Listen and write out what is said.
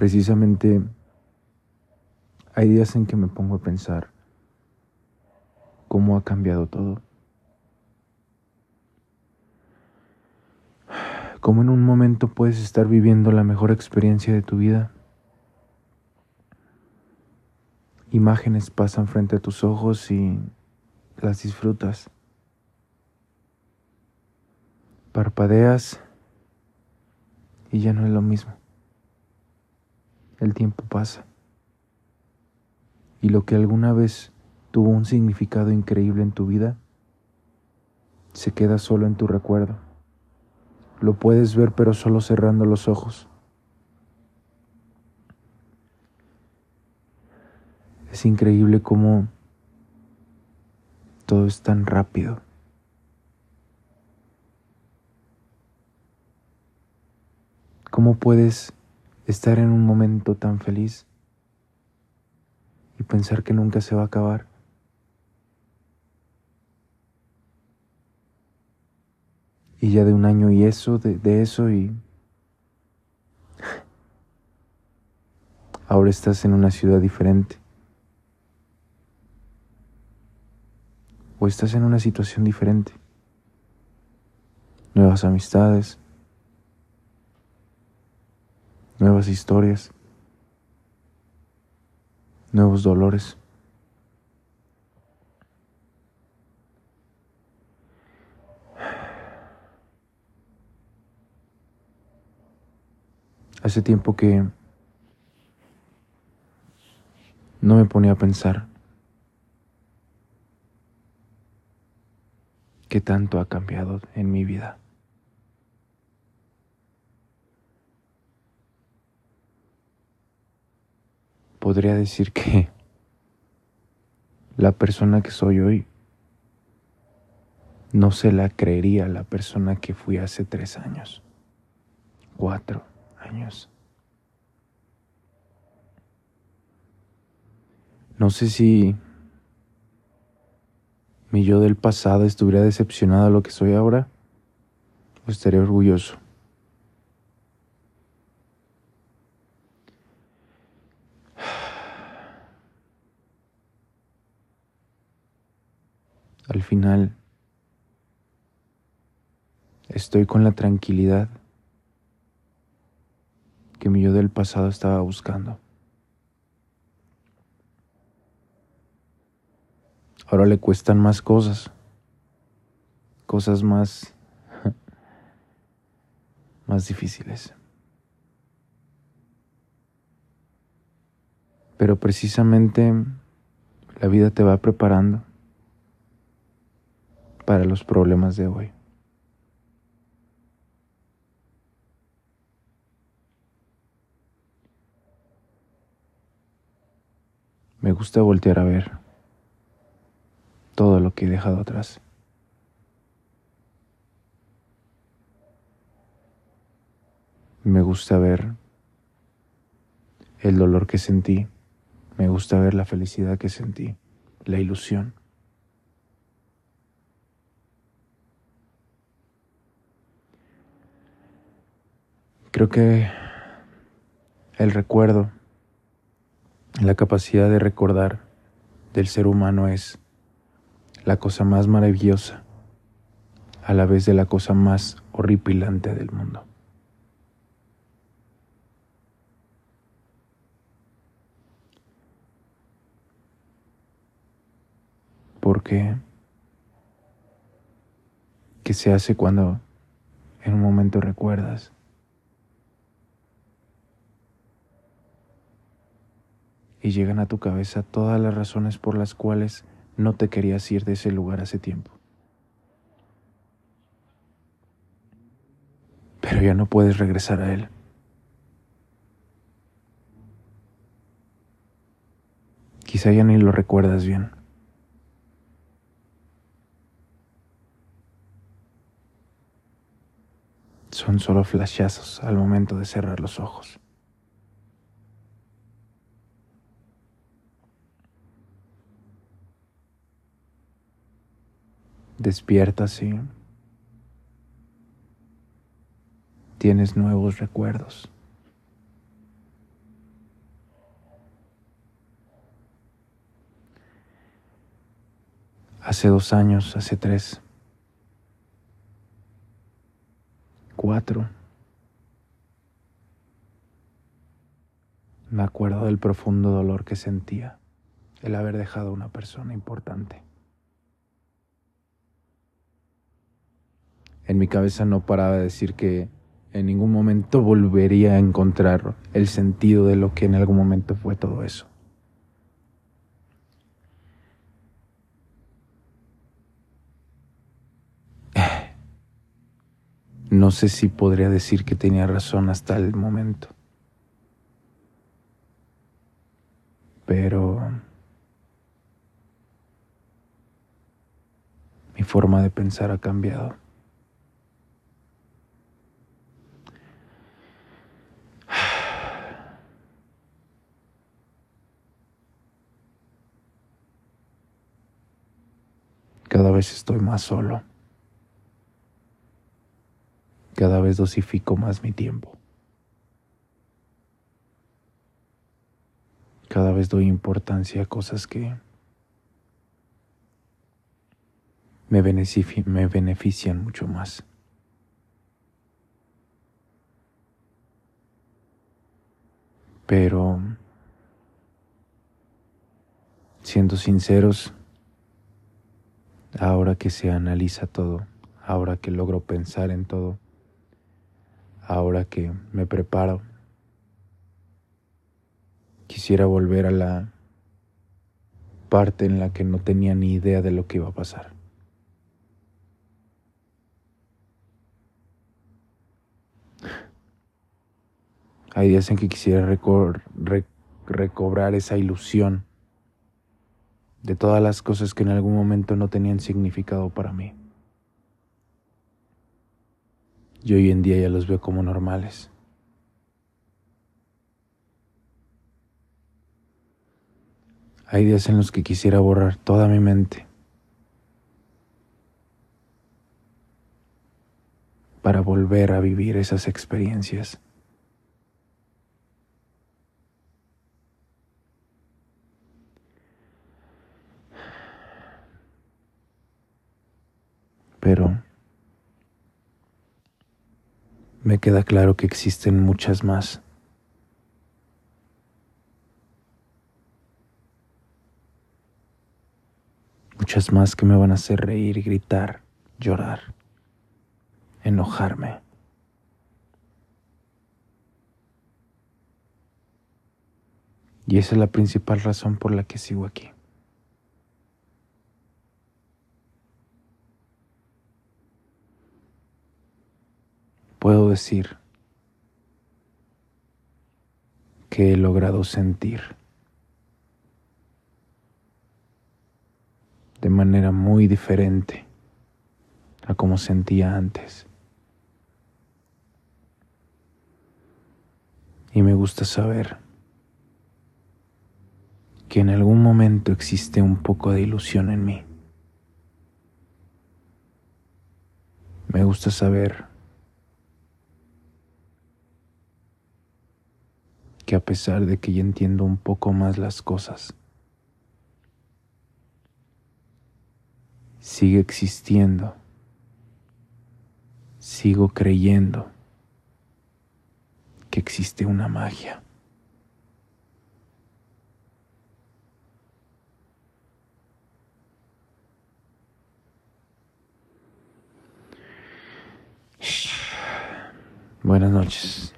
Precisamente hay días en que me pongo a pensar cómo ha cambiado todo. Cómo en un momento puedes estar viviendo la mejor experiencia de tu vida. Imágenes pasan frente a tus ojos y las disfrutas. Parpadeas y ya no es lo mismo. El tiempo pasa. Y lo que alguna vez tuvo un significado increíble en tu vida, se queda solo en tu recuerdo. Lo puedes ver pero solo cerrando los ojos. Es increíble cómo todo es tan rápido. ¿Cómo puedes estar en un momento tan feliz y pensar que nunca se va a acabar? Y ya de un año y eso, de, de eso y... Ahora estás en una ciudad diferente. O estás en una situación diferente. Nuevas amistades. Nuevas historias. Nuevos dolores. Hace tiempo que no me ponía a pensar qué tanto ha cambiado en mi vida. Podría decir que la persona que soy hoy no se la creería la persona que fui hace tres años, cuatro años. No sé si mi yo del pasado estuviera decepcionado de lo que soy ahora o estaría orgulloso. Al final, estoy con la tranquilidad que mi yo del pasado estaba buscando. Ahora le cuestan más cosas, cosas más, más difíciles. Pero precisamente la vida te va preparando para los problemas de hoy. Me gusta voltear a ver todo lo que he dejado atrás. Me gusta ver el dolor que sentí. Me gusta ver la felicidad que sentí, la ilusión. Creo que el recuerdo la capacidad de recordar del ser humano es la cosa más maravillosa, a la vez de la cosa más horripilante del mundo. Porque ¿qué se hace cuando en un momento recuerdas? Y llegan a tu cabeza todas las razones por las cuales no te querías ir de ese lugar hace tiempo. Pero ya no puedes regresar a él. Quizá ya ni lo recuerdas bien. Son solo flashazos al momento de cerrar los ojos. Despiértase. Tienes nuevos recuerdos. Hace dos años, hace tres, cuatro. Me acuerdo del profundo dolor que sentía el haber dejado a una persona importante. En mi cabeza no paraba de decir que en ningún momento volvería a encontrar el sentido de lo que en algún momento fue todo eso. No sé si podría decir que tenía razón hasta el momento. Pero mi forma de pensar ha cambiado. Cada vez estoy más solo. Cada vez dosifico más mi tiempo. Cada vez doy importancia a cosas que me, me benefician mucho más. Pero, siendo sinceros, ahora que se analiza todo, ahora que logro pensar en todo, ahora que me preparo, quisiera volver a la parte en la que no tenía ni idea de lo que iba a pasar. Hay días en que quisiera recobrar esa ilusión de todas las cosas que en algún momento no tenían significado para mí. Y hoy en día ya los veo como normales. Hay días en los que quisiera borrar toda mi mente para volver a vivir esas experiencias. Pero me queda claro que existen muchas más. Muchas más que me van a hacer reír, gritar, llorar, enojarme. Y esa es la principal razón por la que sigo aquí. Puedo decir que he logrado sentir de manera muy diferente a como sentía antes. Y me gusta saber que en algún momento existe un poco de ilusión en mí. Me gusta saber que a pesar de que ya entiendo un poco más las cosas, sigue existiendo, sigo creyendo que existe una magia. Buenas noches.